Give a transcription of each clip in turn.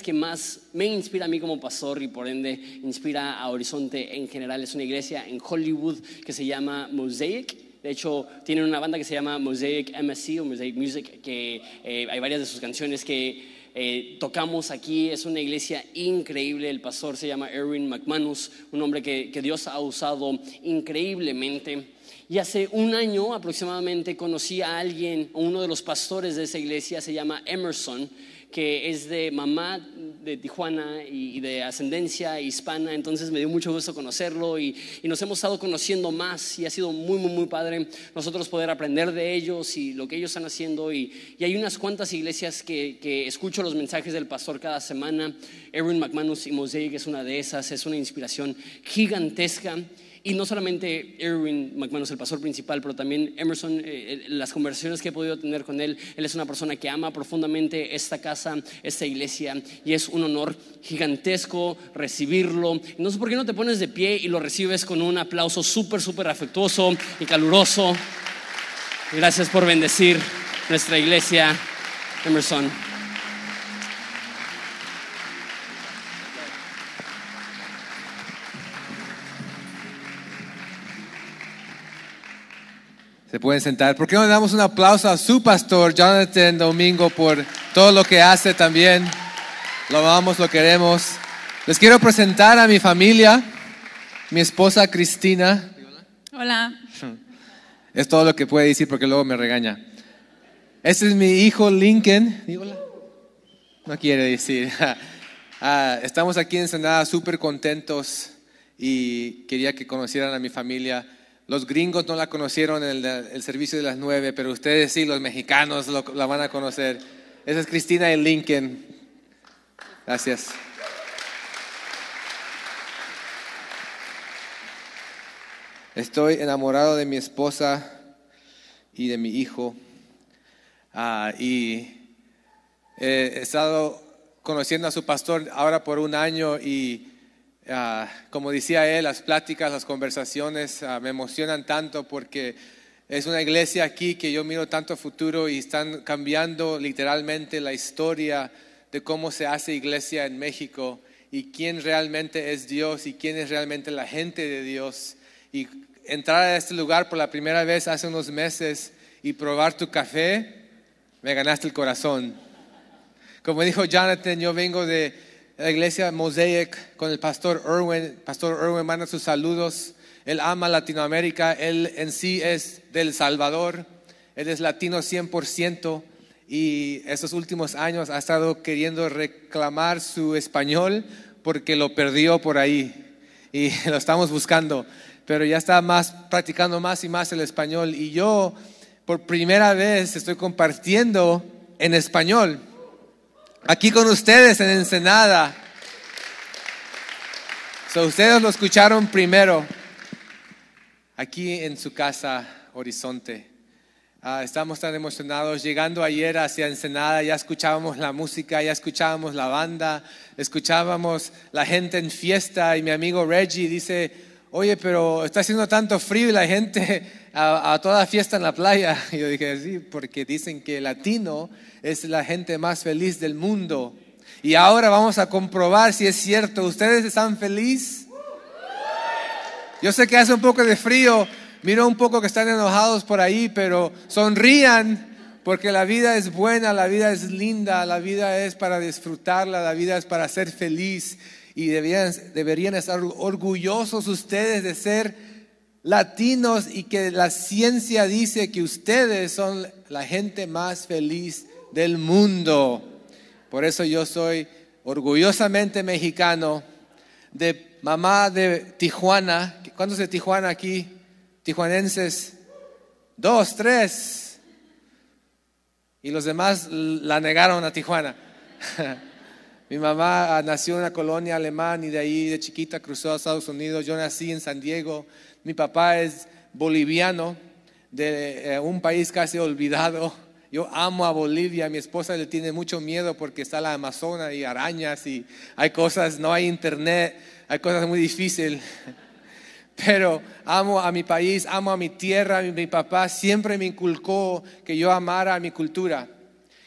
que más me inspira a mí como pastor y por ende inspira a Horizonte en general. Es una iglesia en Hollywood que se llama Mosaic. De hecho, tienen una banda que se llama Mosaic MSC o Mosaic Music, que eh, hay varias de sus canciones que eh, tocamos aquí. Es una iglesia increíble. El pastor se llama Erwin McManus, un hombre que, que Dios ha usado increíblemente. Y hace un año aproximadamente conocí a alguien, uno de los pastores de esa iglesia, se llama Emerson, que es de mamá de Tijuana y de ascendencia hispana, entonces me dio mucho gusto conocerlo y, nos hemos estado conociendo más y ha sido muy, muy, muy padre nosotros poder aprender de ellos y lo que ellos están haciendo. Y, hay unas cuantas iglesias que, que, escucho los mensajes del pastor cada semana. Erwin McManus y Mosaic es una de esas, es una inspiración gigantesca. Y no solamente Erwin McManus, el pastor principal, pero también Emerson, eh, eh, las conversaciones que he podido tener con él, él es una persona que ama profundamente esta casa, esta iglesia, y es un honor gigantesco recibirlo. No sé por qué no te pones de pie y lo recibes con un aplauso súper, súper afectuoso y caluroso. Gracias por bendecir nuestra iglesia, Emerson. Se pueden sentar. ¿Por qué no le damos un aplauso a su pastor, Jonathan Domingo, por todo lo que hace también? Lo amamos, lo queremos. Les quiero presentar a mi familia, mi esposa Cristina. Hola. Es todo lo que puede decir porque luego me regaña. Este es mi hijo Lincoln. No quiere decir. Ah, estamos aquí en Senada súper contentos y quería que conocieran a mi familia. Los gringos no la conocieron en el, servicio de las nueve, pero ustedes sí, los mexicanos la van a conocer. Esa es Cristina y Lincoln. Gracias. Estoy enamorado de mi esposa y de mi hijo. Ah, y he estado conociendo a su pastor ahora por un año y Ah, como decía él, las pláticas, las conversaciones ah, me emocionan tanto porque es una iglesia aquí que yo miro tanto futuro y están cambiando literalmente la historia de cómo se hace iglesia en México y quién realmente es Dios y quién es realmente la gente de Dios. Y entrar a este lugar por la primera vez hace unos meses y probar tu café, me ganaste el corazón. Como dijo Jonathan, yo vengo de la iglesia Mosaic con el pastor Erwin. Pastor Erwin manda sus saludos. Él ama Latinoamérica. Él en sí es del Salvador. Él es latino 100% y estos últimos años ha estado queriendo reclamar su español porque lo perdió por ahí y lo estamos buscando. Pero ya está más practicando más y más el español y yo por primera vez estoy compartiendo en español aquí con ustedes en Ensenada. So, ustedes lo escucharon primero aquí en su casa Horizonte. Ah, estamos tan emocionados. Llegando ayer hacia Ensenada, ya escuchábamos la música, ya escuchábamos la banda, escuchábamos la gente en fiesta. Y mi amigo Reggie dice: Oye, pero está haciendo tanto frío y la gente a, toda fiesta en la playa. Y yo dije: Sí, porque dicen que el latino es la gente más feliz del mundo. Y ahora vamos a comprobar si es cierto. ¿Ustedes están felices? Yo sé que hace un poco de frío, miro un poco que están enojados por ahí, pero sonrían porque la vida es buena, la vida es linda, la vida es para disfrutarla, la vida es para ser feliz y deberían, estar orgullosos ustedes de ser latinos y que la ciencia dice que ustedes son la gente más feliz del mundo. Por eso yo soy orgullosamente mexicano, de mamá de Tijuana. ¿Cuántos de Tijuana aquí? Tijuanenses. Dos, tres. Y los demás la negaron a Tijuana. Mi mamá nació en una colonia alemana y de ahí de chiquita cruzó a Estados Unidos. Yo nací en San Diego. Mi papá es boliviano, de eh, un país casi olvidado yo amo a Bolivia, mi esposa le tiene mucho miedo porque está la Amazona y arañas y hay cosas, no hay internet, hay cosas muy difíciles. Pero amo a mi país, amo a mi tierra, mi, papá siempre me inculcó que yo amara a mi cultura,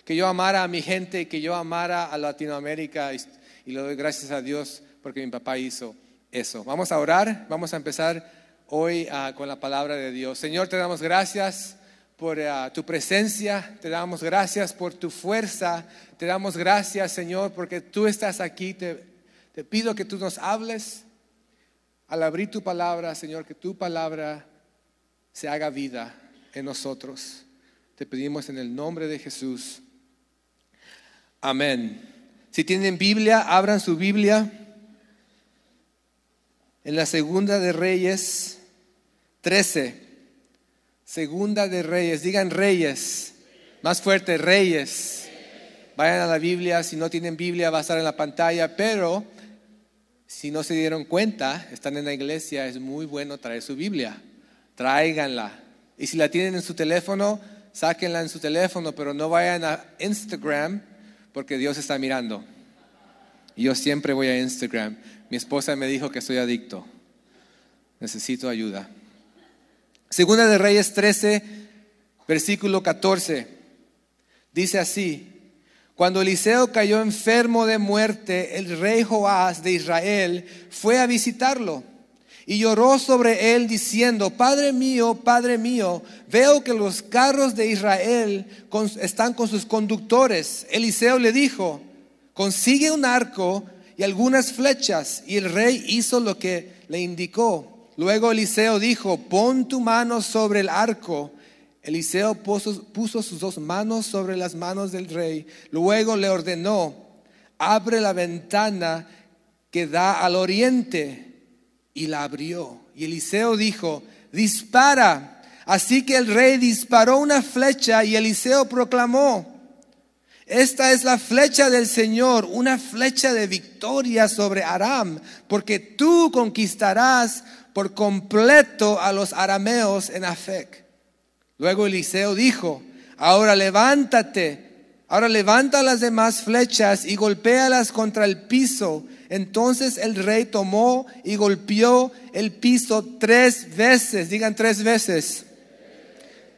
que yo amara a mi gente, que yo amara a Latinoamérica y, le doy gracias a Dios porque mi papá hizo eso. Vamos a orar, vamos a empezar hoy ah, con la palabra de Dios. Señor, te damos gracias por ah, tu presencia, te damos gracias por tu fuerza, te damos gracias, Señor, porque tú estás aquí. Te, te pido que tú nos hables al abrir tu palabra, Señor, que tu palabra se haga vida en nosotros. Te pedimos en el nombre de Jesús. Amén. Si tienen Biblia, abran su Biblia en la segunda de Reyes 13. Segunda de Reyes, digan Reyes. Más fuerte, Reyes. Vayan a la Biblia, si no tienen Biblia va a estar en la pantalla, pero si no se dieron cuenta, están en la iglesia, es muy bueno traer su Biblia. Tráiganla. Y si la tienen en su teléfono, sáquenla en su teléfono, pero no vayan a Instagram porque Dios está mirando. yo siempre voy a Instagram. Mi esposa me dijo que soy adicto. Necesito ayuda. Segunda de Reyes 13, versículo 14. Dice así, cuando Eliseo cayó enfermo de muerte, el rey Joás de Israel fue a visitarlo y lloró sobre él diciendo, Padre mío, Padre mío, veo que los carros de Israel están con sus conductores. Eliseo le dijo, consigue un arco y algunas flechas. Y el rey hizo lo que le indicó. Luego Eliseo dijo, pon tu mano sobre el arco. Eliseo puso, puso sus dos manos sobre las manos del rey. Luego le ordenó, abre la ventana que da al oriente y la abrió. Y Eliseo dijo, dispara. Así que el rey disparó una flecha y Eliseo proclamó, esta es la flecha del Señor, una flecha de victoria sobre Aram, porque tú conquistarás por completo a los arameos en Afec. Luego Eliseo dijo, ahora levántate, ahora levanta las demás flechas y golpéalas contra el piso entonces el rey tomó y golpeó el piso tres veces, digan tres veces.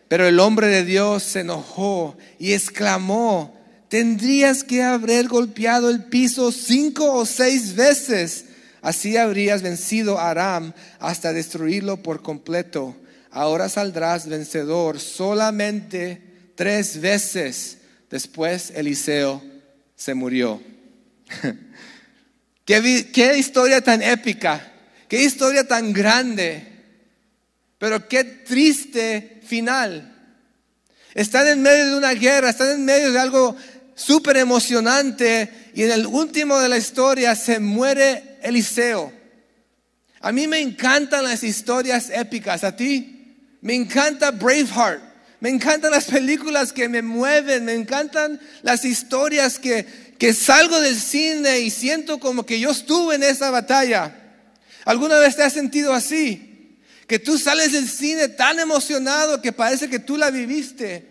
Pero el hombre de Dios se enojó y exclamó, tendrías que haber golpeado el piso cinco o seis veces. Así habrías vencido a Aram hasta destruirlo por completo. Ahora saldrás vencedor solamente tres veces. Después Eliseo se murió. Qué, historia tan épica, qué historia tan grande, pero qué triste final. Están en medio de una guerra, están en medio de algo súper emocionante y en el último de la historia se muere Eliseo. A mí me encantan las historias épicas, a ti. Me encanta Braveheart. Me encantan las películas que me mueven, me encantan las historias que, que salgo del cine y siento como que yo estuve en esa batalla. ¿Alguna vez te has sentido así? Que tú sales del cine tan emocionado que parece que tú la viviste.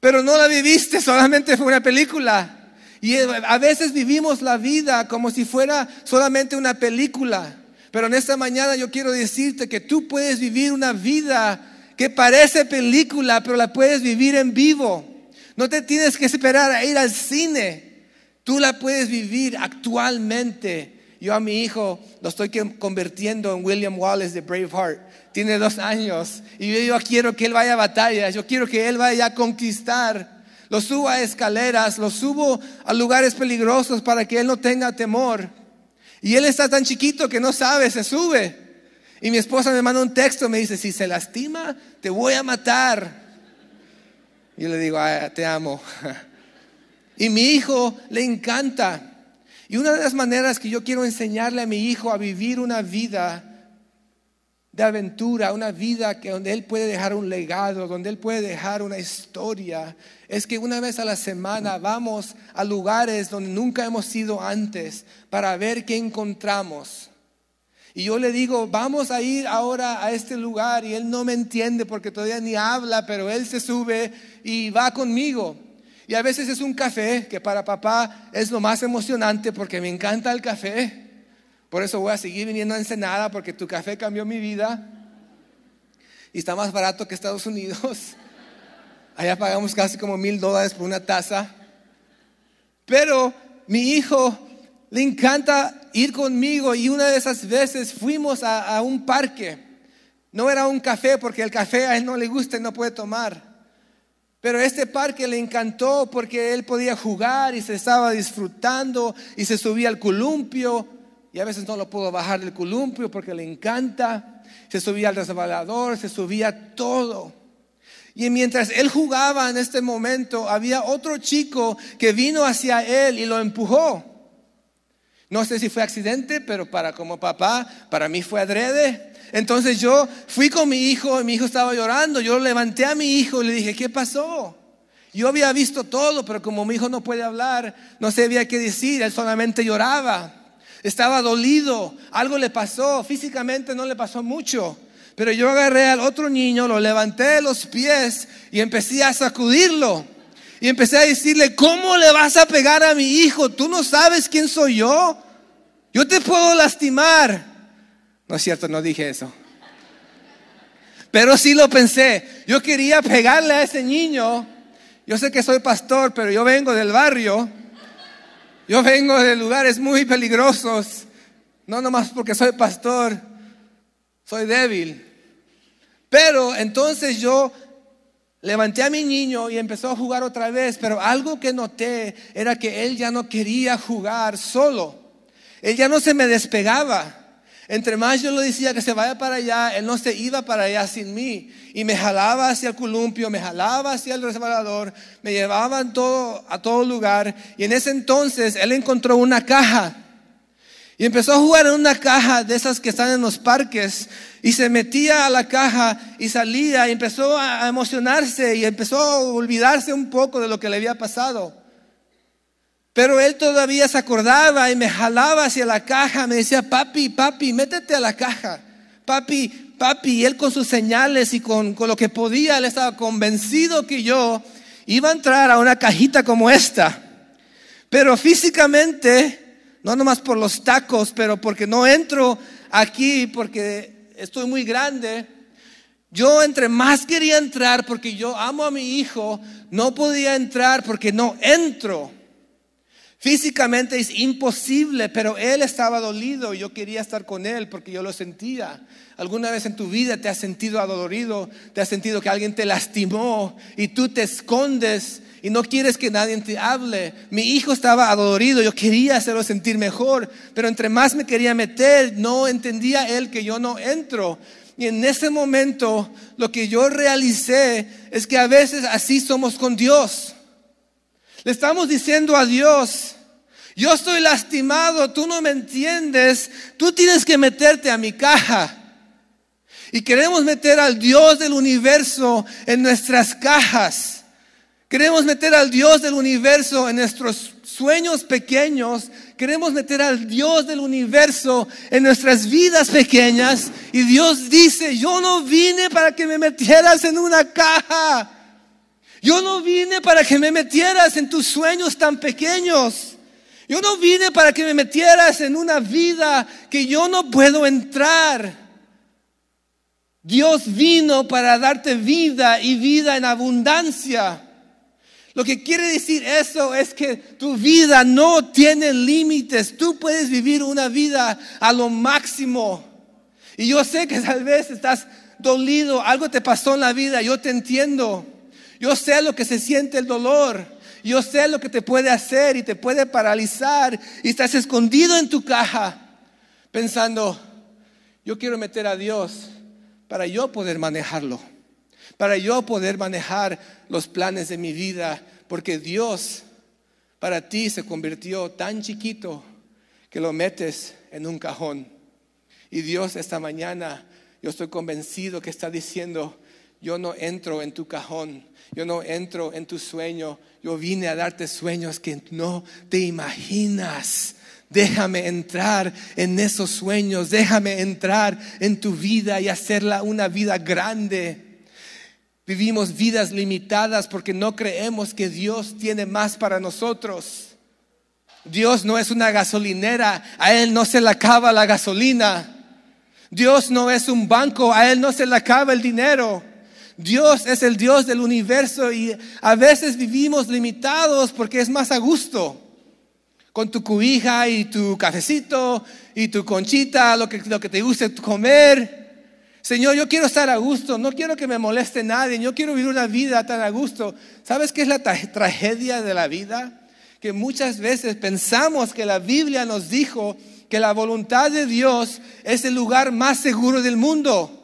Pero no la viviste, solamente fue una película. Y a veces vivimos la vida como si fuera solamente una película. Pero en esta mañana yo quiero decirte que tú puedes vivir una vida que parece película, pero la puedes vivir en vivo. No te tienes que esperar a ir al cine. Tú la puedes vivir actualmente. Yo a mi hijo lo estoy convirtiendo en William Wallace de Braveheart. Tiene dos años y yo, quiero que él vaya a batallas. Yo quiero que él vaya a conquistar. Lo subo a escaleras, lo subo a lugares peligrosos para que él no tenga temor. Y él está tan chiquito que no sabe, se sube. Y mi esposa me manda un texto, me dice, si se lastima, te voy a matar. Yo le digo, te amo. Y mi hijo le encanta. Y una de las maneras que yo quiero enseñarle a mi hijo a vivir una vida de aventura, una vida que donde él puede dejar un legado, donde él puede dejar una historia, es que una vez a la semana vamos a lugares donde nunca hemos ido antes para ver qué encontramos. Y yo le digo, vamos a ir ahora a este lugar y él no me entiende porque todavía ni habla, pero él se sube y va conmigo. Y a veces es un café que para papá es lo más emocionante porque me encanta el café. Por eso voy a seguir viniendo a Ensenada porque tu café cambió mi vida y está más barato que Estados Unidos. Allá pagamos casi como mil dólares por una taza. Pero mi hijo le encanta ir conmigo y una de esas veces fuimos a, un parque. No era un café porque el café a él no le gusta y no puede tomar. Pero este parque le encantó porque él podía jugar y se estaba disfrutando y se subía al columpio y a veces no lo pudo bajar del columpio porque le encanta. Se subía al resbalador, se subía todo. Y mientras él jugaba en este momento, había otro chico que vino hacia él y lo empujó. No sé si fue accidente, pero para como papá, para mí fue adrede. Entonces yo fui con mi hijo y mi hijo estaba llorando. Yo levanté a mi hijo y le dije, ¿qué pasó? Yo había visto todo, pero como mi hijo no puede hablar, no sabía qué decir, él solamente lloraba. Estaba dolido, algo le pasó, físicamente no le pasó mucho. Pero yo agarré al otro niño, lo levanté de los pies y empecé a sacudirlo. Y empecé a decirle, ¿cómo le vas a pegar a mi hijo? ¿Tú no sabes quién soy yo? Yo te puedo lastimar. No es cierto, no dije eso. Pero sí lo pensé. Yo quería pegarle a ese niño. Yo sé que soy pastor, pero yo vengo del barrio. Yo vengo de lugares muy peligrosos. No nomás porque soy pastor, soy débil. Pero entonces yo levanté a mi niño y empezó a jugar otra vez. Pero algo que noté era que él ya no quería jugar solo. Él ya no se me despegaba. Entre más yo le decía que se vaya para allá, él no se iba para allá sin mí. Y me jalaba hacia el columpio, me jalaba hacia el resbalador, me llevaba todo, a todo lugar. Y en ese entonces él encontró una caja. Y empezó a jugar en una caja de esas que están en los parques. Y se metía a la caja y salía y empezó a emocionarse y empezó a olvidarse un poco de lo que le había pasado. Pero él todavía se acordaba y me jalaba hacia la caja, me decía, papi, papi, métete a la caja. Papi, papi, y él con sus señales y con, lo que podía, él estaba convencido que yo iba a entrar a una cajita como esta. Pero físicamente, no nomás por los tacos, pero porque no entro aquí, porque estoy muy grande, yo entre más quería entrar porque yo amo a mi hijo, no podía entrar porque no entro. Físicamente es imposible, pero él estaba dolido y yo quería estar con él porque yo lo sentía. ¿Alguna vez en tu vida te has sentido adolorido? ¿Te has sentido que alguien te lastimó y tú te escondes y no quieres que nadie te hable? Mi hijo estaba adolorido, yo quería hacerlo sentir mejor, pero entre más me quería meter, no entendía él que yo no entro. Y en ese momento lo que yo realicé es que a veces así somos con Dios. Le estamos diciendo a Dios, yo estoy lastimado, tú no me entiendes, tú tienes que meterte a mi caja. Y queremos meter al Dios del universo en nuestras cajas. Queremos meter al Dios del universo en nuestros sueños pequeños. Queremos meter al Dios del universo en nuestras vidas pequeñas. Y Dios dice, yo no vine para que me metieras en una caja. Yo no vine para que me metieras en tus sueños tan pequeños. Yo no vine para que me metieras en una vida que yo no puedo entrar. Dios vino para darte vida y vida en abundancia. Lo que quiere decir eso es que tu vida no tiene límites. Tú puedes vivir una vida a lo máximo. Y yo sé que tal vez estás dolido, algo te pasó en la vida, yo te entiendo. Yo sé lo que se siente el dolor. Yo sé lo que te puede hacer y te puede paralizar. Y estás escondido en tu caja pensando, yo quiero meter a Dios para yo poder manejarlo. Para yo poder manejar los planes de mi vida. Porque Dios para ti se convirtió tan chiquito que lo metes en un cajón. Y Dios esta mañana, yo estoy convencido que está diciendo, yo no entro en tu cajón, yo no entro en tu sueño, yo vine a darte sueños que no te imaginas. Déjame entrar en esos sueños, déjame entrar en tu vida y hacerla una vida grande. Vivimos vidas limitadas porque no creemos que Dios tiene más para nosotros. Dios no es una gasolinera, a Él no se le acaba la gasolina. Dios no es un banco, a Él no se le acaba el dinero. Dios es el Dios del universo y a veces vivimos limitados porque es más a gusto. Con tu cubija y tu cafecito y tu conchita, lo que, lo que te guste comer. Señor, yo quiero estar a gusto, no quiero que me moleste nadie, yo quiero vivir una vida tan a gusto. ¿Sabes qué es la tragedia de la vida? Que muchas veces pensamos que la Biblia nos dijo que la voluntad de Dios es el lugar más seguro del mundo.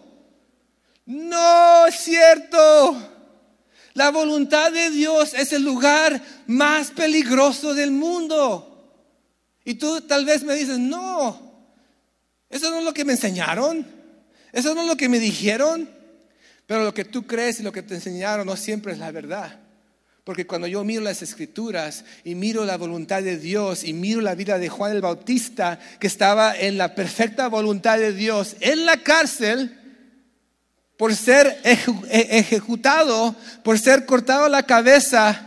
No es cierto. La voluntad de Dios es el lugar más peligroso del mundo. Y tú tal vez me dices, no, eso no es lo que me enseñaron, eso no es lo que me dijeron, pero lo que tú crees y lo que te enseñaron no siempre es la verdad. Porque cuando yo miro las escrituras y miro la voluntad de Dios y miro la vida de Juan el Bautista, que estaba en la perfecta voluntad de Dios, en la cárcel, por ser e-, ejecutado, por ser cortado la cabeza,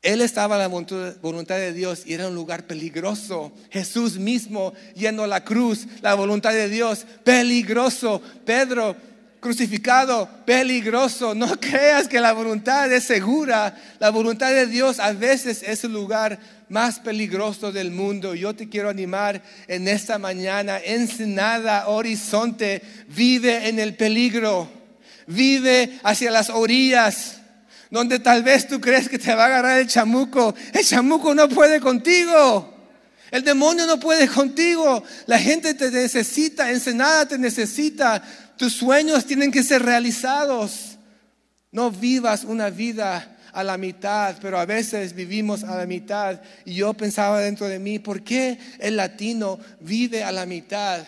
él estaba en la voluntad de Dios y era un lugar peligroso. Jesús mismo yendo a la cruz, la voluntad de Dios, peligroso. Pedro crucificado, peligroso. No creas que la voluntad es segura. La voluntad de Dios a veces es el lugar más peligroso del mundo. Yo te quiero animar en esta mañana. Ensenada, horizonte, vive en el peligro. Vive hacia las orillas donde tal vez tú crees que te va a agarrar el chamuco. El chamuco no puede contigo. El demonio no puede contigo. La gente te necesita, Ensenada te necesita. Tus sueños tienen que ser realizados. No vivas una vida a la mitad, pero a veces vivimos a la mitad. Y yo pensaba dentro de mí, ¿por qué el latino vive a la mitad?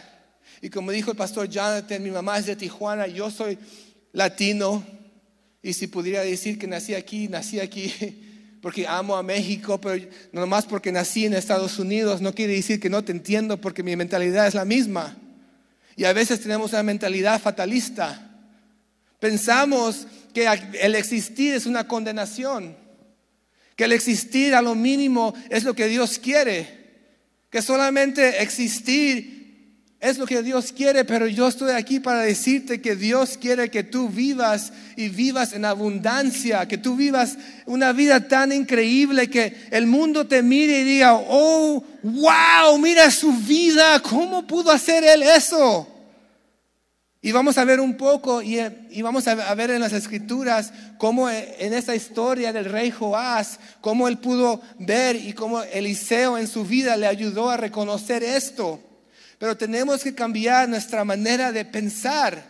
Y como dijo el pastor Jonathan, mi mamá es de Tijuana, yo soy latino. Y si pudiera decir que nací aquí, nací aquí porque amo a México, pero no más porque nací en Estados Unidos no quiere decir que no te entiendo porque mi mentalidad es la misma. Y a veces tenemos una mentalidad fatalista. Pensamos que el existir es una condenación, que el existir a lo mínimo es lo que Dios quiere, que solamente existir es lo que Dios quiere, pero yo estoy aquí para decirte que Dios quiere que tú vivas y vivas en abundancia, que tú vivas una vida tan increíble que el mundo te mire y diga, oh, wow, mira su vida, ¿cómo pudo hacer él eso? Y vamos a ver un poco y, vamos a ver en las escrituras cómo en esta historia del rey Joás, cómo él pudo ver y cómo Eliseo en su vida le ayudó a reconocer esto. Pero tenemos que cambiar nuestra manera de pensar.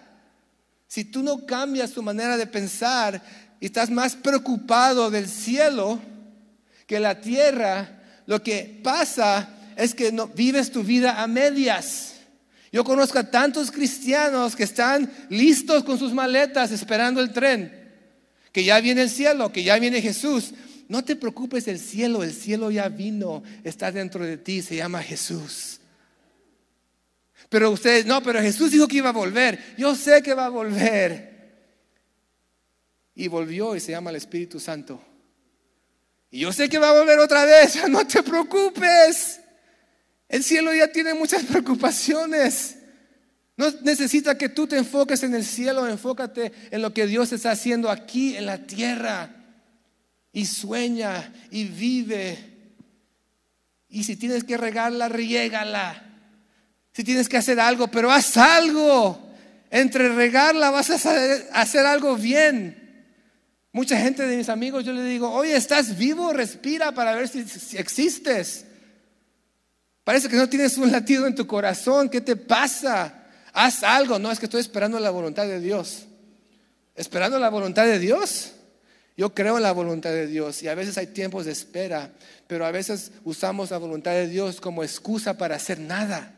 Si tú no cambias tu manera de pensar y estás más preocupado del cielo que la tierra, lo que pasa es que no, vives tu vida a medias. Yo conozco a tantos cristianos que están listos con sus maletas esperando el tren, que ya viene el cielo, que ya viene Jesús. No te preocupes del cielo, el cielo ya vino, está dentro de ti, se llama Jesús. Pero ustedes, no, pero Jesús dijo que iba a volver. Yo sé que va a volver. Y volvió y se llama el Espíritu Santo. Y yo sé que va a volver otra vez. No te preocupes. El cielo ya tiene muchas preocupaciones. No necesita que tú te enfoques en el cielo, enfócate en lo que Dios está haciendo aquí en la tierra. Y sueña y vive. Y si tienes que regarla, riégala si tienes que hacer algo, pero haz algo. Entre regarla vas a hacer algo bien. Mucha gente de mis amigos yo le digo, oye, ¿estás vivo? Respira para ver si, si existes. Parece que no tienes un latido en tu corazón. ¿Qué te pasa? Haz algo. No, es que estoy esperando la voluntad de Dios. ¿Esperando la voluntad de Dios? Yo creo en la voluntad de Dios y a veces hay tiempos de espera, pero a veces usamos la voluntad de Dios como excusa para hacer nada.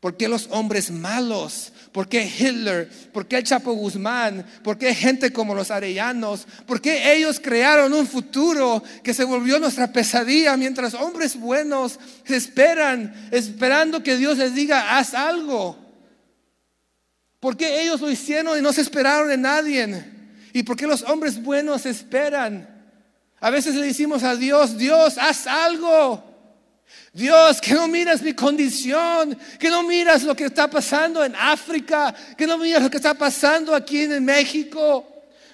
¿Por qué los hombres malos? ¿Por qué Hitler? ¿Por qué el Chapo Guzmán? ¿Por qué gente como los arellanos? ¿Por qué ellos crearon un futuro que se volvió nuestra pesadilla mientras hombres buenos esperan, esperando que Dios les diga, haz algo? ¿Por qué ellos lo hicieron y no se esperaron en nadie? ¿Y por qué los hombres buenos esperan? A veces le decimos a Dios, Dios, haz algo. Dios, que no miras mi condición, que no miras lo que está pasando en África, que no miras lo que está pasando aquí en México.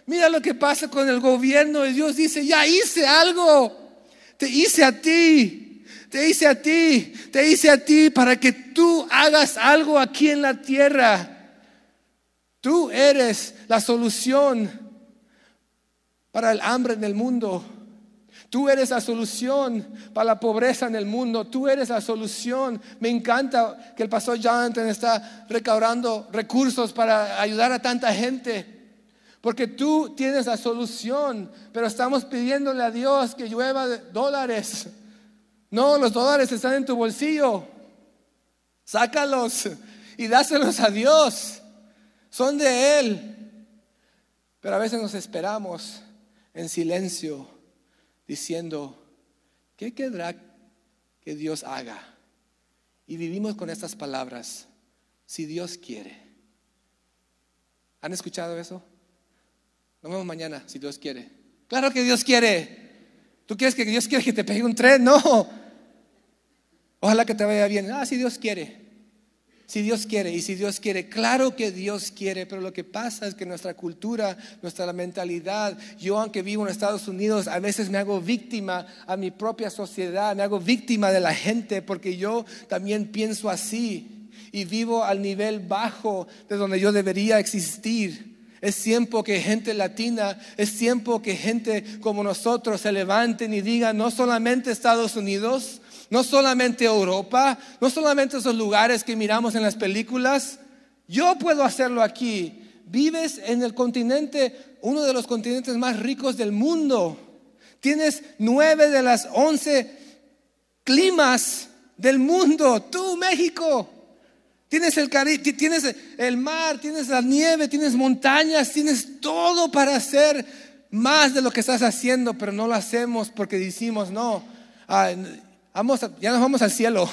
Mira lo que pasa con el gobierno y Dios dice, ya hice algo, te hice a ti, te hice a ti, te hice a ti para que tú hagas algo aquí en la tierra. Tú eres la solución para el hambre en el mundo. Tú eres la solución para la pobreza en el mundo. Tú eres la solución. Me encanta que el pastor Jonathan está recaudando recursos para ayudar a tanta gente. Porque tú tienes la solución, pero estamos pidiéndole a Dios que llueva dólares. No, los dólares están en tu bolsillo. Sácalos y dáselos a Dios. Son de Él. Pero a veces nos esperamos en silencio diciendo, ¿qué querrá que Dios haga? Y vivimos con estas palabras, si Dios quiere. ¿Han escuchado eso? Nos vemos mañana, si Dios quiere. Claro que Dios quiere. ¿Tú quieres que Dios quiere que te pegue un tren? No. Ojalá que te vaya bien. Ah, si Dios quiere. Si Dios quiere y si Dios quiere, claro que Dios quiere, pero lo que pasa es que nuestra cultura, nuestra mentalidad, yo aunque vivo en Estados Unidos, a veces me hago víctima a mi propia sociedad, me hago víctima de la gente porque yo también pienso así y vivo al nivel bajo de donde yo debería existir. Es tiempo que gente latina, es tiempo que gente como nosotros se levanten y digan, no solamente Estados Unidos, no solamente Europa, no solamente esos lugares que miramos en las películas. Yo puedo hacerlo aquí. Vives en el continente, uno de los continentes más ricos del mundo. Tienes nueve de las once climas del mundo. Tú, México. Tienes el, tienes el mar, tienes la nieve, tienes montañas, tienes todo para hacer más de lo que estás haciendo, pero no lo hacemos porque decimos, no, ah, ya nos vamos al cielo.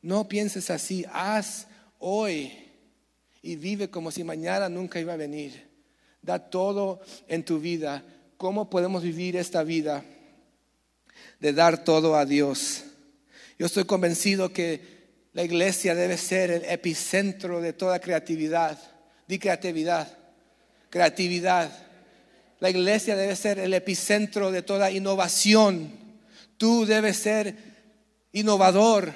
No pienses así, haz hoy y vive como si mañana nunca iba a venir. Da todo en tu vida. ¿Cómo podemos vivir esta vida de dar todo a Dios? Yo estoy convencido que la iglesia debe ser el epicentro de toda creatividad. Di creatividad, creatividad. La iglesia debe ser el epicentro de toda innovación Tú debes ser innovador,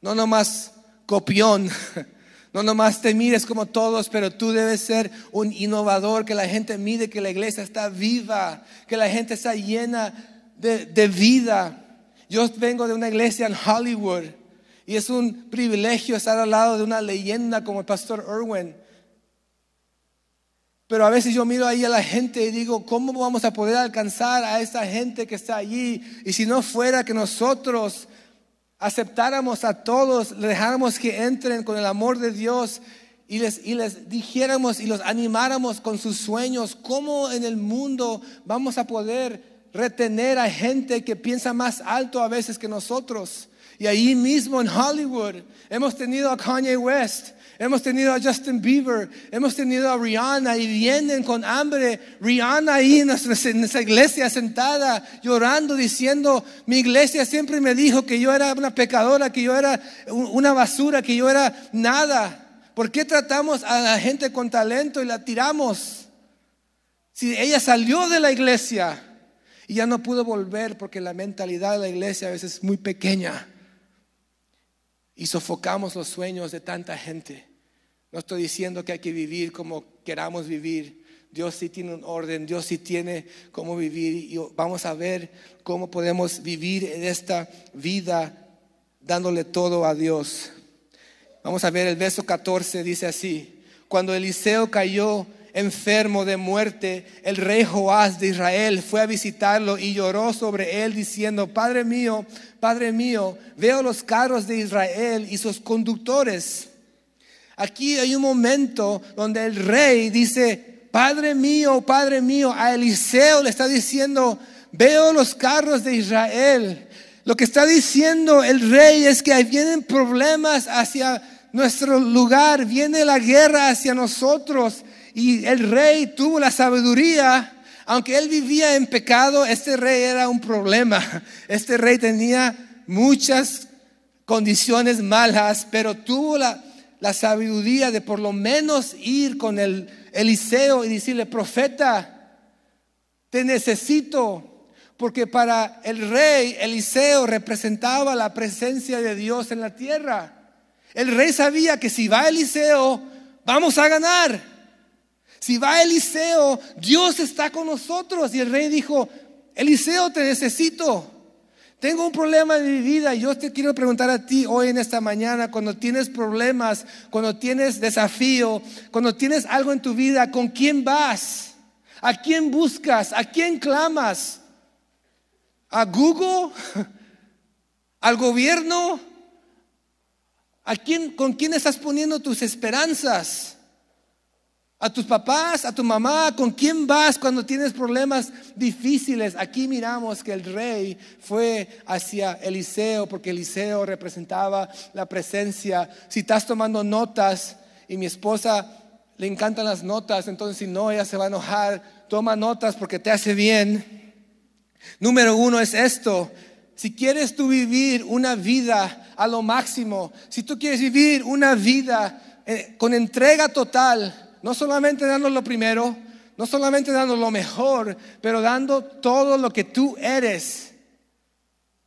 no nomás copión, no nomás te mires como todos, pero tú debes ser un innovador, que la gente mide que la iglesia está viva, que la gente está llena de, de vida. Yo vengo de una iglesia en Hollywood y es un privilegio estar al lado de una leyenda como el pastor Irwin. Pero a veces yo miro ahí a la gente y digo, ¿cómo vamos a poder alcanzar a esa gente que está allí? Y si no fuera que nosotros aceptáramos a todos, dejáramos que entren con el amor de Dios y les, y les dijéramos y los animáramos con sus sueños, ¿cómo en el mundo vamos a poder retener a gente que piensa más alto a veces que nosotros? Y ahí mismo en Hollywood hemos tenido a Kanye West, hemos tenido a Justin Bieber, hemos tenido a Rihanna y vienen con hambre. Rihanna ahí en nuestra, iglesia sentada llorando diciendo, mi iglesia siempre me dijo que yo era una pecadora, que yo era una basura, que yo era nada. ¿Por qué tratamos a la gente con talento y la tiramos? Si ella salió de la iglesia y ya no pudo volver porque la mentalidad de la iglesia a veces es muy pequeña y sofocamos los sueños de tanta gente. No estoy diciendo que hay que vivir como queramos vivir. Dios sí tiene un orden, Dios sí tiene cómo vivir y vamos a ver cómo podemos vivir en esta vida dándole todo a Dios. Vamos a ver el verso 14, dice así, cuando Eliseo cayó enfermo de muerte, el rey Joás de Israel fue a visitarlo y lloró sobre él diciendo, Padre mío, Padre mío, veo los carros de Israel y sus conductores. Aquí hay un momento donde el rey dice, Padre mío, Padre mío, a Eliseo le está diciendo, veo los carros de Israel. Lo que está diciendo el rey es que vienen problemas hacia nuestro lugar, viene la guerra hacia nosotros. Y el rey tuvo la sabiduría, aunque él vivía en pecado, este rey era un problema. Este rey tenía muchas condiciones malas, pero tuvo la, la sabiduría de por lo menos ir con el Eliseo y decirle, profeta, te necesito. Porque para el rey Eliseo representaba la presencia de Dios en la tierra. El rey sabía que si va Eliseo, vamos a ganar. Si va Eliseo, Dios está con nosotros. Y el rey dijo, Eliseo, te necesito. Tengo un problema en mi vida y yo te quiero preguntar a ti hoy en esta mañana, cuando tienes problemas, cuando tienes desafío, cuando tienes algo en tu vida, ¿con quién vas? ¿A quién buscas? ¿A quién clamas? ¿A Google? ¿Al gobierno? ¿A quién, ¿Con quién estás poniendo tus esperanzas? A tus papás, a tu mamá, con quién vas cuando tienes problemas difíciles. Aquí miramos que el rey fue hacia Eliseo porque Eliseo representaba la presencia. Si estás tomando notas y mi esposa le encantan las notas, entonces si no, ella se va a enojar. Toma notas porque te hace bien. Número uno es esto. Si quieres tú vivir una vida a lo máximo, si tú quieres vivir una vida eh, con entrega total, no solamente dando lo primero, no solamente dando lo mejor, pero dando todo lo que tú eres.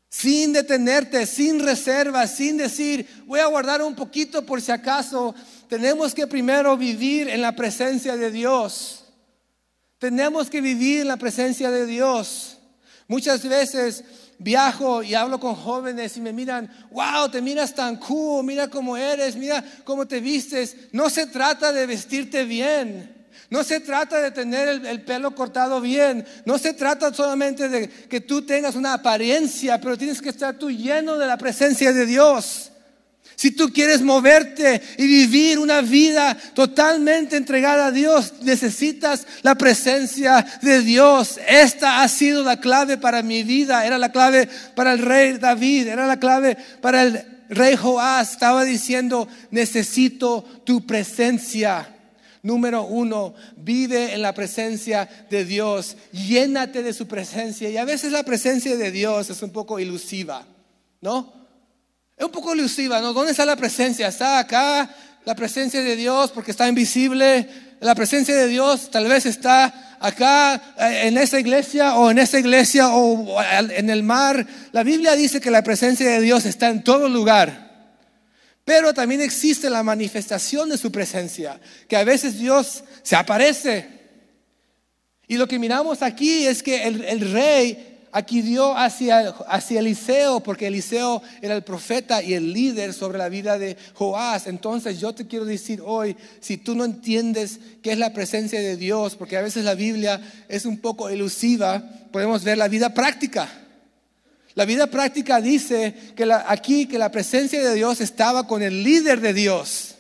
Sin detenerte, sin reservas, sin decir, voy a guardar un poquito por si acaso. Tenemos que primero vivir en la presencia de Dios. Tenemos que vivir en la presencia de Dios. Muchas veces viajo y hablo con jóvenes y me miran, wow, te miras tan cool, mira cómo eres, mira cómo te vistes. No se trata de vestirte bien. No se trata de tener el, el, pelo cortado bien. No se trata solamente de que tú tengas una apariencia, pero tienes que estar tú lleno de la presencia de Dios. Si tú quieres moverte y vivir una vida totalmente entregada a Dios, necesitas la presencia de Dios. Esta ha sido la clave para mi vida, era la clave para el rey David, era la clave para el rey Joás. Estaba diciendo, necesito tu presencia. Número uno, vive en la presencia de Dios, llénate de su presencia. Y a veces la presencia de Dios es un poco ilusiva, ¿no? Es un poco elusiva, ¿no? ¿Dónde está la presencia? ¿Está acá la presencia de Dios porque está invisible? La presencia de Dios tal vez está acá eh, en esa iglesia o en esa iglesia o en el mar. La Biblia dice que la presencia de Dios está en todo lugar. Pero también existe la manifestación de su presencia, que a veces Dios se aparece. Y lo que miramos aquí es que el rey aquí dio hacia, hacia Eliseo, porque Eliseo era el profeta y el líder sobre la vida de Joás. Entonces yo te quiero decir hoy, si tú no entiendes qué es la presencia de Dios, porque a veces la Biblia es un poco elusiva, podemos ver la vida práctica. La vida práctica dice que aquí que la presencia de Dios estaba con el líder de Dios,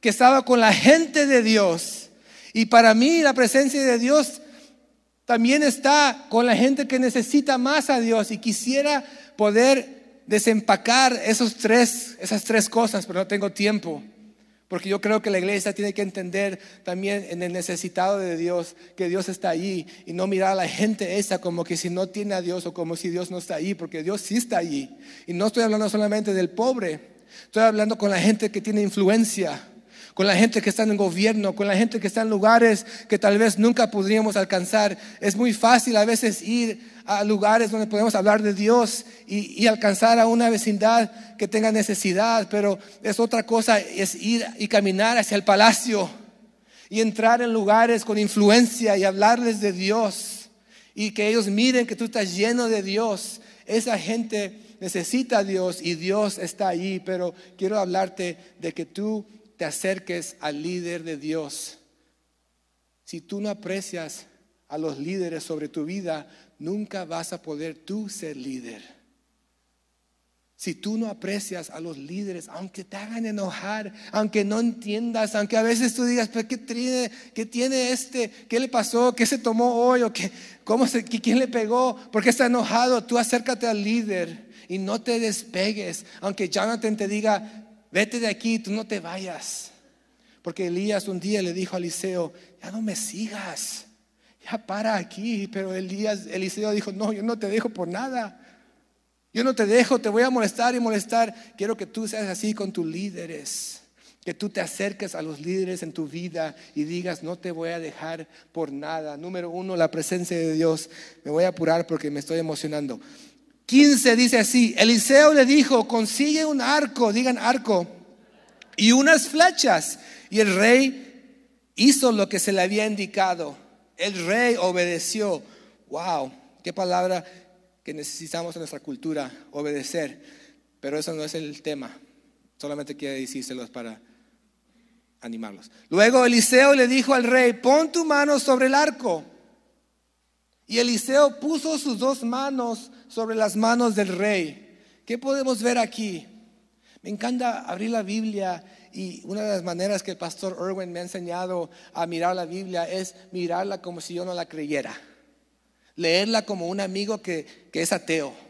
que estaba con la gente de Dios. Y para mí la presencia de Dios también está con la gente que necesita más a Dios y quisiera poder desempacar esos tres, esas tres cosas, pero no tengo tiempo. Porque yo creo que la iglesia tiene que entender también en el necesitado de Dios que Dios está allí y no mirar a la gente esa como que si no tiene a Dios o como si Dios no está allí, porque Dios sí está allí. Y no estoy hablando solamente del pobre, estoy hablando con la gente que tiene influencia con la gente que está en el gobierno, con la gente que está en lugares que tal vez nunca podríamos alcanzar. Es muy fácil a veces ir a lugares donde podemos hablar de Dios y, alcanzar a una vecindad que tenga necesidad, pero es otra cosa, es ir y caminar hacia el palacio y entrar en lugares con influencia y hablarles de Dios y que ellos miren que tú estás lleno de Dios. Esa gente necesita a Dios y Dios está allí, pero quiero hablarte de que tú te acerques al líder de Dios. Si tú no aprecias a los líderes sobre tu vida, nunca vas a poder tú ser líder. Si tú no aprecias a los líderes, aunque te hagan enojar, aunque no entiendas, aunque a veces tú digas, pero ¿qué tiene, qué tiene este? ¿Qué le pasó? ¿Qué se tomó hoy? ¿O qué, cómo ¿Quién le pegó? ¿Por qué está enojado? Tú acércate al líder y no te despegues. Aunque Jonathan te diga, vete de aquí, tú no te vayas. Porque Elías un día le dijo a Eliseo, ya no me sigas, ya para aquí. Pero Elías, Eliseo dijo, no, yo no te dejo por nada. Yo no te dejo, te voy a molestar y molestar. Quiero que tú seas así con tus líderes. Que tú te acerques a los líderes en tu vida y digas, no te voy a dejar por nada. Número uno, la presencia de Dios. Me voy a apurar porque me estoy emocionando. 15 dice así, Eliseo le dijo, consigue un arco, digan arco, y unas flechas. Y el rey hizo lo que se le había indicado. El rey obedeció. Wow, qué palabra que necesitamos en nuestra cultura, obedecer. Pero eso no es el tema. Solamente quiero decírselos para animarlos. Luego Eliseo le dijo al rey, pon tu mano sobre el arco. Y Eliseo puso sus dos manos sobre las manos del rey. ¿Qué podemos ver aquí? Me encanta abrir la Biblia y una de las maneras que el pastor Erwin me ha enseñado a mirar la Biblia es mirarla como si yo no la creyera. Leerla como un amigo que, que es ateo.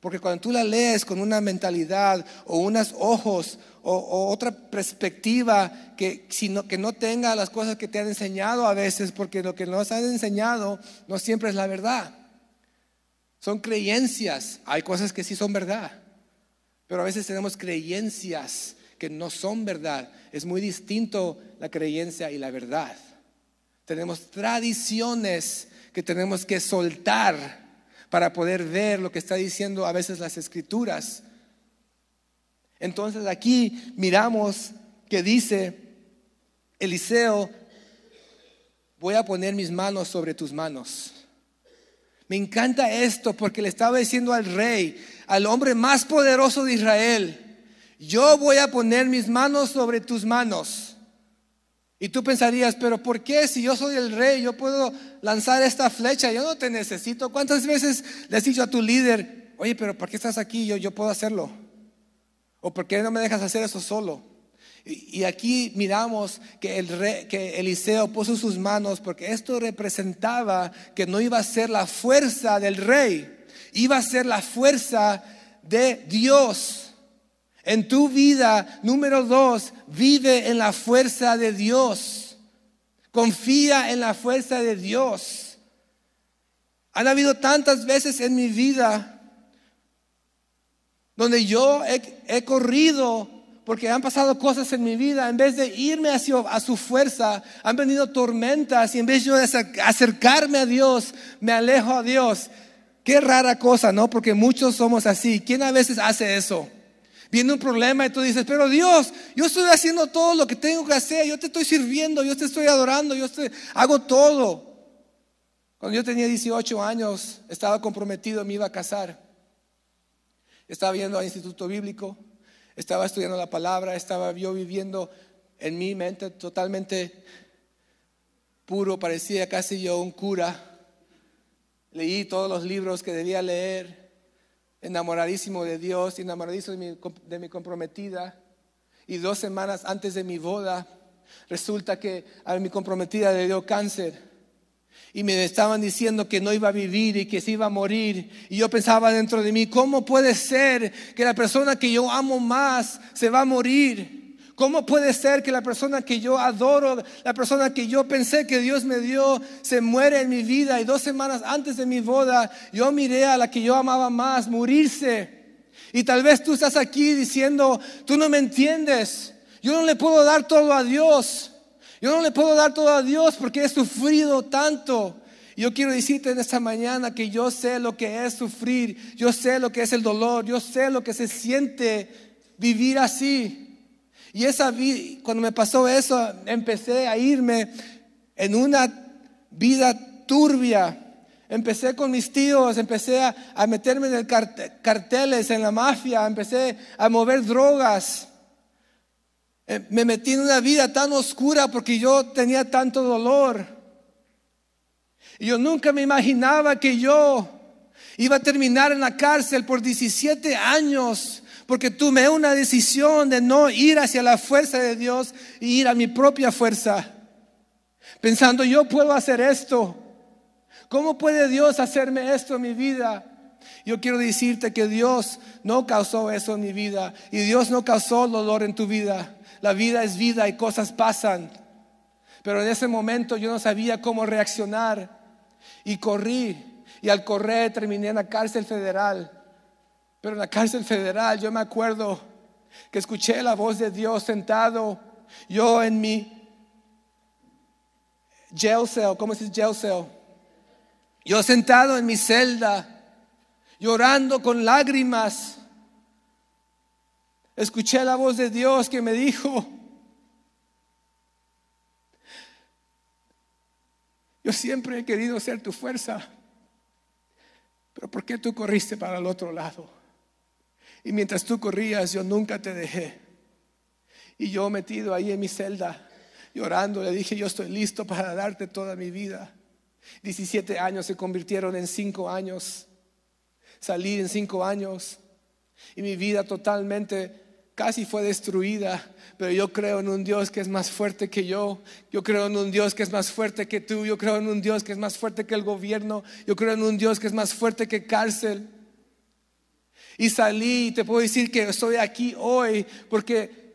Porque cuando tú la lees con una mentalidad o unos ojos o, otra perspectiva que, sino, que no tenga las cosas que te han enseñado a veces, porque lo que nos han enseñado no siempre es la verdad. Son creencias. Hay cosas que sí son verdad. Pero a veces tenemos creencias que no son verdad. Es muy distinto la creencia y la verdad. Tenemos tradiciones que tenemos que soltar para poder ver lo que está diciendo a veces las escrituras. Entonces aquí miramos que dice Eliseo, voy a poner mis manos sobre tus manos. Me encanta esto porque le estaba diciendo al rey, al hombre más poderoso de Israel, yo voy a poner mis manos sobre tus manos. Y tú pensarías, pero ¿por qué si yo soy el rey, yo puedo lanzar esta flecha? Yo no te necesito. ¿Cuántas veces le has dicho a tu líder, oye, pero ¿por qué estás aquí? Yo, yo puedo hacerlo. ¿O por qué no me dejas hacer eso solo? Y, aquí miramos que, el rey, que Eliseo puso sus manos porque esto representaba que no iba a ser la fuerza del rey, iba a ser la fuerza de Dios. En tu vida, número dos, vive en la fuerza de Dios. Confía en la fuerza de Dios. Han habido tantas veces en mi vida donde yo he, corrido porque han pasado cosas en mi vida, en vez de irme hacia a su fuerza, han venido tormentas y en vez de acercarme a Dios, me alejo a Dios. Qué rara cosa, ¿no? Porque muchos somos así. ¿Quién a veces hace eso? Viene un problema y tú dices, pero Dios, yo estoy haciendo todo lo que tengo que hacer, yo te estoy sirviendo, yo te estoy adorando, yo hago todo. Cuando yo tenía 18 años, estaba comprometido, me iba a casar. Estaba yendo al instituto bíblico, estaba estudiando la palabra, estaba yo viviendo en mi mente totalmente puro, parecía casi yo un cura. Leí todos los libros que debía leer, enamoradísimo de Dios, enamoradísimo de mi, de mi comprometida. Y dos semanas antes de mi boda, resulta que a mi comprometida le dio cáncer. Y me estaban diciendo que no iba a vivir y que se iba a morir. Y yo pensaba dentro de mí, ¿cómo puede ser que la persona que yo amo más se va a morir? ¿Cómo puede ser que la persona que yo adoro, la persona que yo pensé que Dios me dio, se muere en mi vida? Y dos semanas antes de mi boda, yo miré a la que yo amaba más morirse. Y tal vez tú estás aquí diciendo, tú no me entiendes. Yo no le puedo dar todo a Dios. Yo no le puedo dar todo a Dios porque he sufrido tanto. Yo quiero decirte en esta mañana que yo sé lo que es sufrir, yo sé lo que es el dolor, yo sé lo que se siente vivir así. Y esa vida, cuando me pasó eso, empecé a irme en una vida turbia. Empecé con mis tíos, empecé a, meterme en el carteles, en la mafia, empecé a mover drogas. Eh, me metí en una vida tan oscura porque yo tenía tanto dolor. Y yo nunca me imaginaba que yo iba a terminar en la cárcel por 17 años porque tomé una decisión de no ir hacia la fuerza de Dios y ir a mi propia fuerza. Pensando, yo puedo hacer esto. ¿Cómo puede Dios hacerme esto en mi vida? Yo quiero decirte que Dios no causó eso en mi vida y Dios no causó dolor en tu vida. La vida es vida y cosas pasan. Pero en ese momento yo no sabía cómo reaccionar y corrí. Y al correr terminé en la cárcel federal Pero en la cárcel federal yo me acuerdo que escuché la voz de Dios sentado, yo en mi jail cell, ¿cómo se dice jail cell? Yo sentado en mi celda, llorando con lágrimas, escuché la voz de Dios que me dijo, yo siempre he querido ser tu fuerza, pero ¿por qué tú corriste para el otro lado? Y mientras tú corrías, yo nunca te dejé. Y yo metido ahí en mi celda, llorando, le dije, yo estoy listo para darte toda mi vida. 17 años se convirtieron en 5 años. Salí en 5 años. Y mi vida totalmente casi fue destruida, pero yo creo en un Dios que es más fuerte que yo, yo creo en un Dios que es más fuerte que tú, yo creo en un Dios que es más fuerte que el gobierno, yo creo en un Dios que es más fuerte que cárcel. Y salí y te puedo decir que estoy aquí hoy porque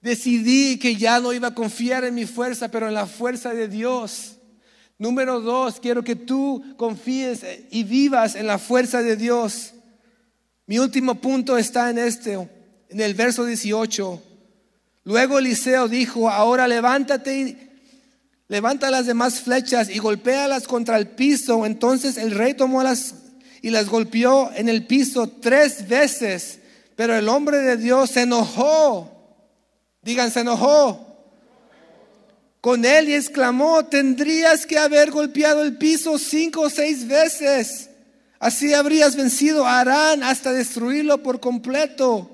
decidí que ya no iba a confiar en mi fuerza, pero en la fuerza de Dios. Número dos, quiero que tú confíes y vivas en la fuerza de Dios. Mi último punto está en este, en el verso 18. Luego Eliseo dijo, ahora levántate y levanta las demás flechas y golpéalas contra el piso. Entonces el rey tomó las y las golpeó en el piso tres veces. Pero el hombre de Dios se enojó. Digan, se enojó con él y exclamó, tendrías que haber golpeado el piso cinco o seis veces. Así habrías vencido a Arán hasta destruirlo por completo.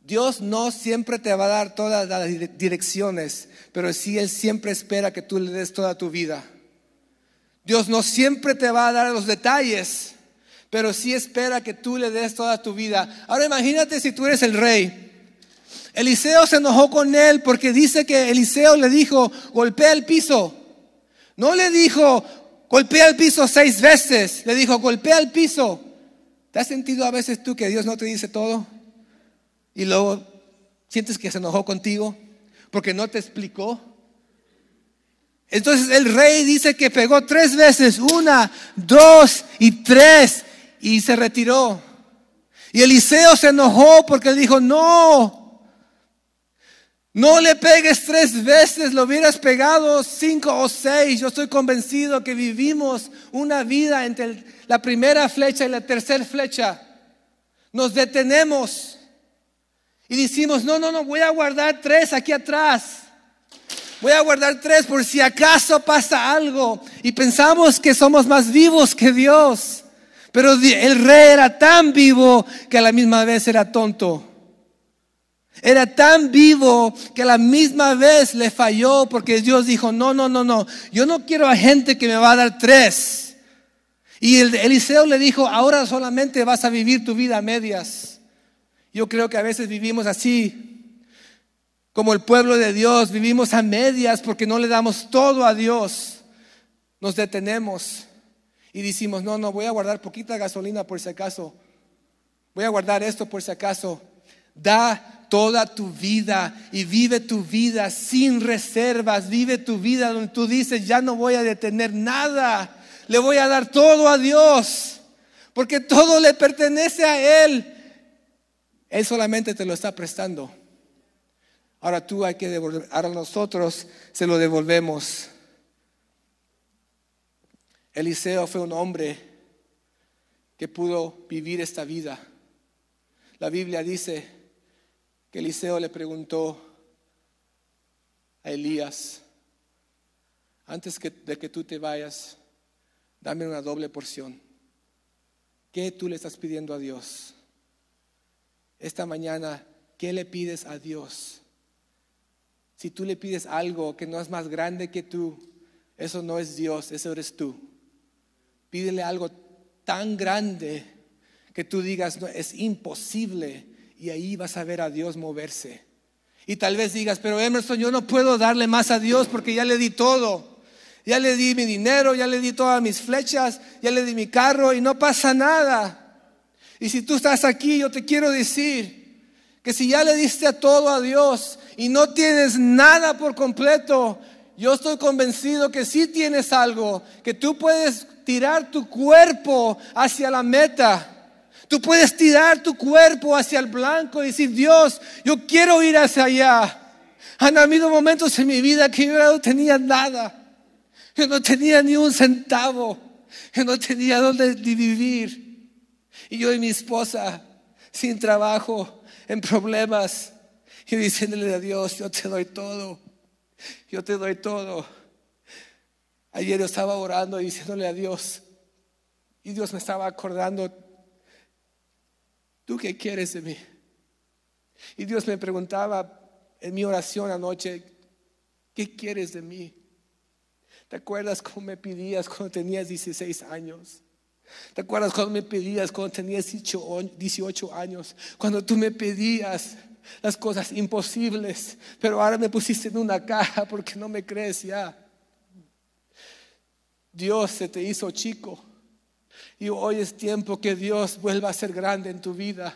Dios no siempre te va a dar todas las direcciones, pero sí Él siempre espera que tú le des toda tu vida. Dios no siempre te va a dar los detalles, pero sí espera que tú le des toda tu vida. Ahora imagínate si tú eres el rey. Eliseo se enojó con él porque dice que Eliseo le dijo, golpea el piso. No le dijo, golpea el piso seis veces. Le dijo, golpea el piso. ¿Te has sentido a veces tú que Dios no te dice todo? Y luego sientes que se enojó contigo porque no te explicó. Entonces el rey dice que pegó tres veces, una, dos y tres, y se retiró. Y Eliseo se enojó porque dijo, no, no le pegues tres veces, lo hubieras pegado cinco o seis. Yo estoy convencido que vivimos una vida entre la primera flecha y la tercera flecha. Nos detenemos y decimos, no, no, no, voy a guardar tres aquí atrás. Voy a guardar tres por si acaso pasa algo. Y pensamos que somos más vivos que Dios. Pero el rey era tan vivo que a la misma vez era tonto. Era tan vivo que a la misma vez le falló porque Dios dijo, no, no, no, no, yo no quiero a gente que me va a dar tres. Y el, Eliseo le dijo, ahora solamente vas a vivir tu vida a medias. Yo creo que a veces vivimos así como el pueblo de Dios, vivimos a medias porque no le damos todo a Dios. Nos detenemos y decimos, no, no, voy a guardar poquita gasolina por si acaso. Voy a guardar esto por si acaso. Da toda tu vida y vive tu vida sin reservas. Vive tu vida donde tú dices, ya no voy a detener nada. Le voy a dar todo a Dios. Porque todo le pertenece a Él. Él solamente te lo está prestando. Ahora tú hay que devolver, ahora nosotros se lo devolvemos. Eliseo fue un hombre que pudo vivir esta vida. La Biblia dice que Eliseo le preguntó a Elías, antes de que tú te vayas, dame una doble porción. ¿Qué tú le estás pidiendo a Dios? Esta mañana, ¿qué le pides a Dios? Si tú le pides algo que no es más grande que tú, eso no es Dios, eso eres tú. Pídele algo tan grande que tú digas, no, es imposible. Y ahí vas a ver a Dios moverse. Y tal vez digas, pero Emerson, yo no puedo darle más a Dios porque ya le di todo. Ya le di mi dinero, ya le di todas mis flechas, ya le di mi carro y no pasa nada. Y si tú estás aquí, yo te quiero decir que si ya le diste a todo a Dios y no tienes nada por completo, yo estoy convencido que sí tienes algo, que tú puedes tirar tu cuerpo hacia la meta. Tú puedes tirar tu cuerpo hacia el blanco y decir, Dios, yo quiero ir hacia allá. Han habido momentos en mi vida que yo no tenía nada. Yo no tenía ni un centavo. Yo no tenía dónde vivir. Y yo y mi esposa, sin trabajo, en problemas, y diciéndole a Dios, yo te doy todo. Yo te doy todo. Ayer yo estaba orando y diciéndole a Dios, y Dios me estaba acordando, ¿tú qué quieres de mí? Y Dios me preguntaba en mi oración anoche, ¿qué quieres de mí? ¿Te acuerdas cómo me pedías cuando tenías 16 años? ¿Te acuerdas cuando me pedías cuando tenías 18 años? Cuando tú me pedías las cosas imposibles, pero ahora me pusiste en una caja porque no me crees ya. Dios se te hizo chico y hoy es tiempo que Dios vuelva a ser grande en tu vida.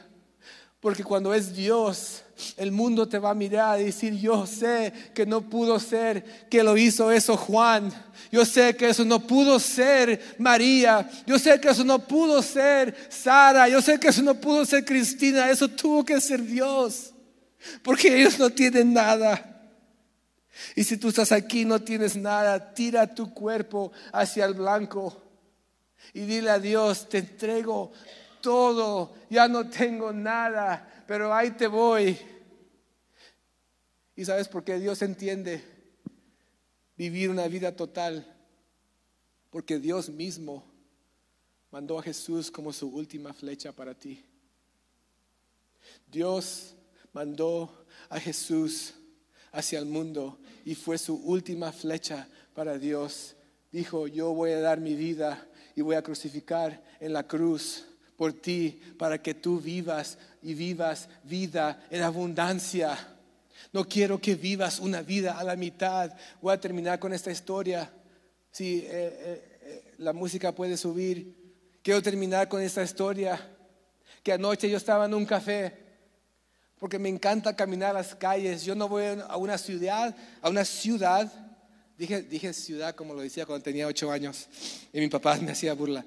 Porque cuando es Dios, el mundo te va a mirar y decir, yo sé que no pudo ser que lo hizo eso Juan. Yo sé que eso no pudo ser María. Yo sé que eso no pudo ser Sara. Yo sé que eso no pudo ser Cristina. Eso tuvo que ser Dios. Porque ellos no tienen nada. Y si tú estás aquí no tienes nada, tira tu cuerpo hacia el blanco y dile a Dios, te entrego todo, ya no tengo nada, pero ahí te voy. ¿Y sabes por qué Dios entiende vivir una vida total? Porque Dios mismo mandó a Jesús como su última flecha para ti. Dios mandó a Jesús hacia el mundo y fue su última flecha para Dios. Dijo, yo voy a dar mi vida y voy a crucificar en la cruz por ti para que tú vivas y vivas vida en abundancia. No quiero que vivas una vida a la mitad. Voy a terminar con esta historia. Si eh, eh, eh, la música puede subir. Quiero terminar con esta historia. Que anoche yo estaba en un café porque me encanta caminar las calles. Yo no voy a una ciudad, a una ciudad. Dije, dije ciudad como lo decía cuando tenía ocho años y mi papá me hacía burla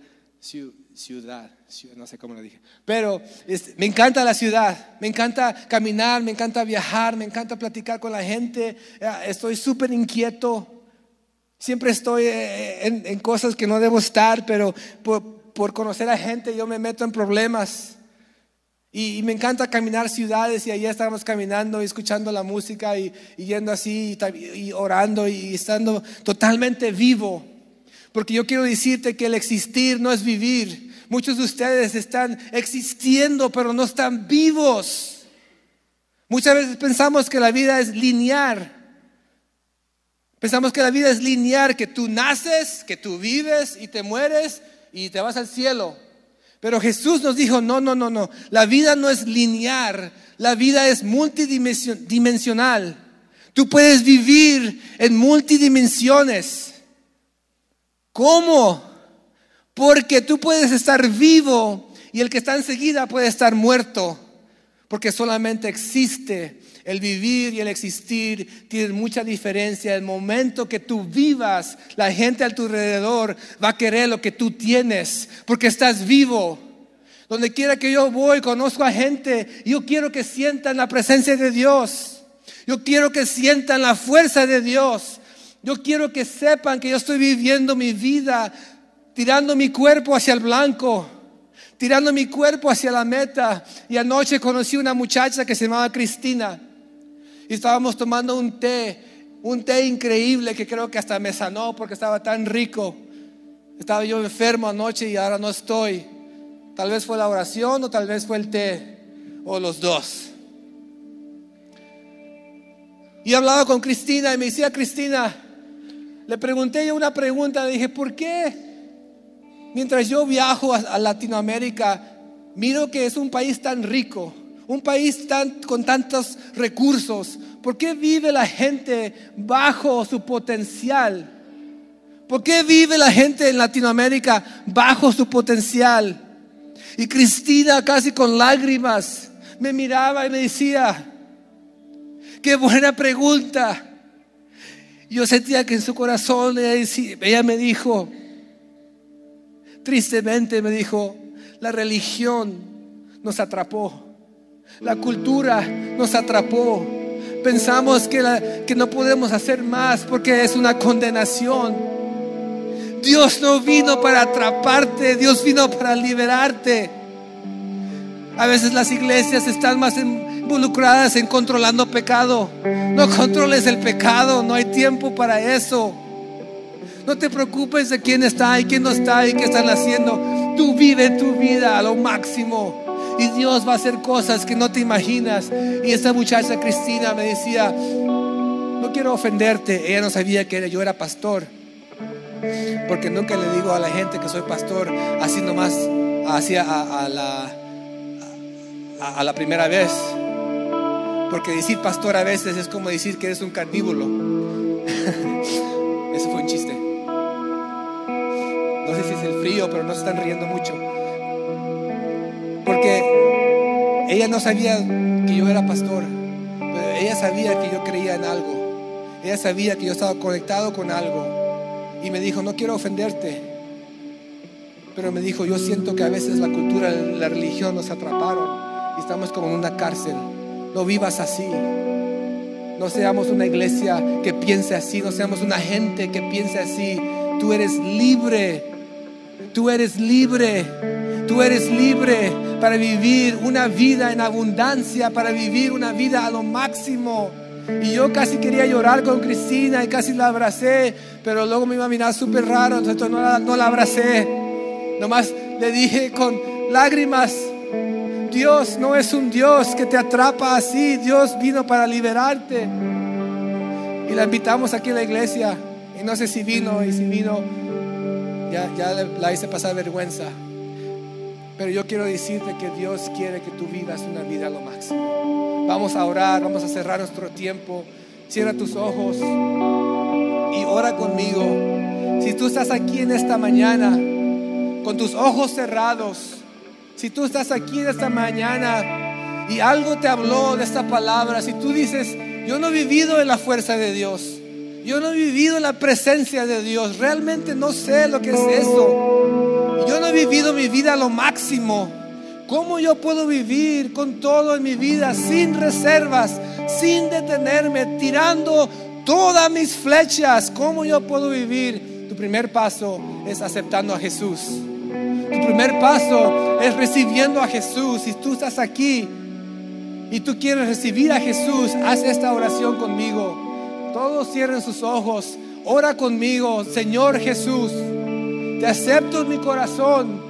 ciudad, no sé cómo lo dije. Pero me encanta la ciudad, me encanta caminar, me encanta viajar, me encanta platicar con la gente. Eh, estoy súper inquieto. Siempre estoy eh, en, cosas que no debo estar, pero por, conocer a gente yo me meto en problemas. Y, me encanta caminar ciudades y allá estábamos caminando y escuchando la música y yendo así y orando y estando totalmente vivo. Porque yo quiero decirte que el existir no es vivir. Muchos de ustedes están existiendo, pero no están vivos. Muchas veces pensamos que la vida es lineal. Pensamos que la vida es lineal, que tú naces, que tú vives y te mueres y te vas al cielo. Pero Jesús nos dijo, no, no, no, no. La vida no es lineal, la vida es multidimensional. Tú puedes vivir en multidimensiones. ¿Cómo? Porque tú puedes estar vivo y el que está enseguida puede estar muerto. Porque solamente existe el vivir y el existir tienen mucha diferencia. El momento que tú vivas, la gente a tu alrededor va a querer lo que tú tienes, porque estás vivo. Donde quiera que yo voy, conozco a gente, yo quiero que sientan la presencia de Dios. Yo quiero que sientan la fuerza de Dios. Yo quiero que sepan que yo estoy viviendo mi vida tirando mi cuerpo hacia el blanco, tirando mi cuerpo hacia la meta. Y anoche conocí una muchacha que se llamaba Cristina y estábamos tomando un té, un té increíble que creo que hasta me sanó porque estaba tan rico. Estaba yo enfermo anoche y ahora no estoy. Tal vez fue la oración o tal vez fue el té o los dos. Y hablaba con Cristina y me decía, Cristina, le pregunté yo una pregunta, le dije, ¿por qué mientras yo viajo a, Latinoamérica, miro que es un país tan rico, un país tan, con tantos recursos, ¿por qué vive la gente bajo su potencial? ¿Por qué vive la gente en Latinoamérica bajo su potencial? Y Cristina casi con lágrimas me miraba y me decía, qué buena pregunta. Yo sentía que en su corazón ella me dijo, tristemente me dijo, la religión nos atrapó. La cultura nos atrapó. Pensamos que, que no podemos hacer más porque es una condenación. Dios no vino para atraparte, Dios vino para liberarte. A veces las iglesias están más involucradas en controlando pecado. No controles el pecado, no hay tiempo para eso. No te preocupes de quién está y quién no está y qué están haciendo. Tú vive tu vida a lo máximo. Y Dios va a hacer cosas que no te imaginas. Y esta muchacha Cristina me decía, no quiero ofenderte. Ella no sabía que yo era pastor. Porque nunca le digo a la gente que soy pastor así nomás, así a, la, a, la primera vez. Porque decir pastor a veces es como decir que eres un carnívoro. Eso fue un chiste. No sé si es el frío, pero no se están riendo mucho. Porque ella no sabía que yo era pastor, pero ella sabía que yo creía en algo. Ella sabía que yo estaba conectado con algo. Y me dijo, no quiero ofenderte. Pero me dijo, yo siento que a veces la cultura, la religión nos atraparon y estamos como en una cárcel. No vivas así. No seamos una iglesia que piense así, no seamos una gente que piense así. Tú eres libre. Tú eres libre. Tú eres libre para vivir una vida en abundancia, para vivir una vida a lo máximo. Y yo casi quería llorar con Cristina y casi la abracé, pero luego me iba a mirar súper raro, entonces no la, no la abracé. Nomás le dije con lágrimas, Dios no es un Dios que te atrapa así, Dios vino para liberarte. Y la invitamos aquí a la iglesia, y no sé si vino, y si vino, ya, ya la hice pasar vergüenza. Pero yo quiero decirte que Dios quiere que tú vivas una vida a lo máximo. Vamos a orar, vamos a cerrar nuestro tiempo. Cierra tus ojos y ora conmigo. Si tú estás aquí en esta mañana con tus ojos cerrados, si tú estás aquí esta mañana y algo te habló de esta palabra, si tú dices, yo no he vivido en la fuerza de Dios, yo no he vivido en la presencia de Dios, realmente no sé lo que es eso. Yo no he vivido mi vida lo máximo. ¿Cómo yo puedo vivir con todo en mi vida sin reservas, sin detenerme, tirando todas mis flechas? ¿Cómo yo puedo vivir? Tu primer paso es aceptando a Jesús. Tu primer paso es recibiendo a Jesús. Si tú estás aquí y tú quieres recibir a Jesús, haz esta oración conmigo. Todos cierren sus ojos. Ora conmigo, Señor Jesús. Te acepto en mi corazón.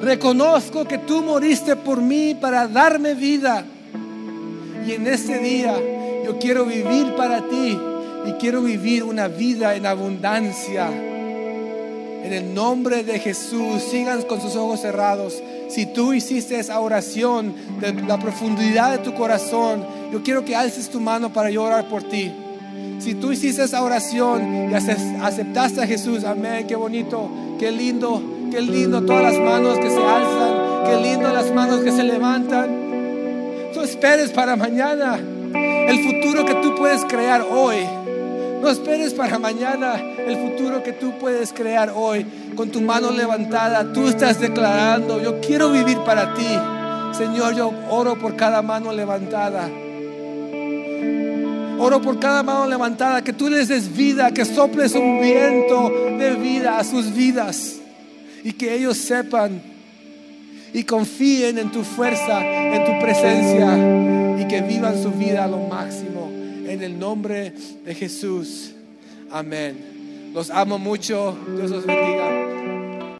Reconozco que tú moriste por mí para darme vida. Y en este día yo quiero vivir para ti y quiero vivir una vida en abundancia. En el nombre de Jesús, sigan con sus ojos cerrados. Si tú hiciste esa oración de la profundidad de tu corazón, yo quiero que alces tu mano para llorar por ti. Si tú hiciste esa oración y aceptaste a Jesús, amén, qué bonito, qué lindo, qué lindo todas las manos que se alzan, qué lindo las manos que se levantan. No esperes para mañana el futuro que tú puedes crear hoy. No esperes para mañana el futuro que tú puedes crear hoy. Con tu mano levantada, tú estás declarando, yo quiero vivir para ti. Señor, yo oro por cada mano levantada. Oro por cada mano levantada, que tú les des vida, que soples un viento de vida a sus vidas y que ellos sepan y confíen en tu fuerza, en tu presencia y que vivan su vida a lo máximo. En el nombre de Jesús. Amén. Los amo mucho. Dios los bendiga.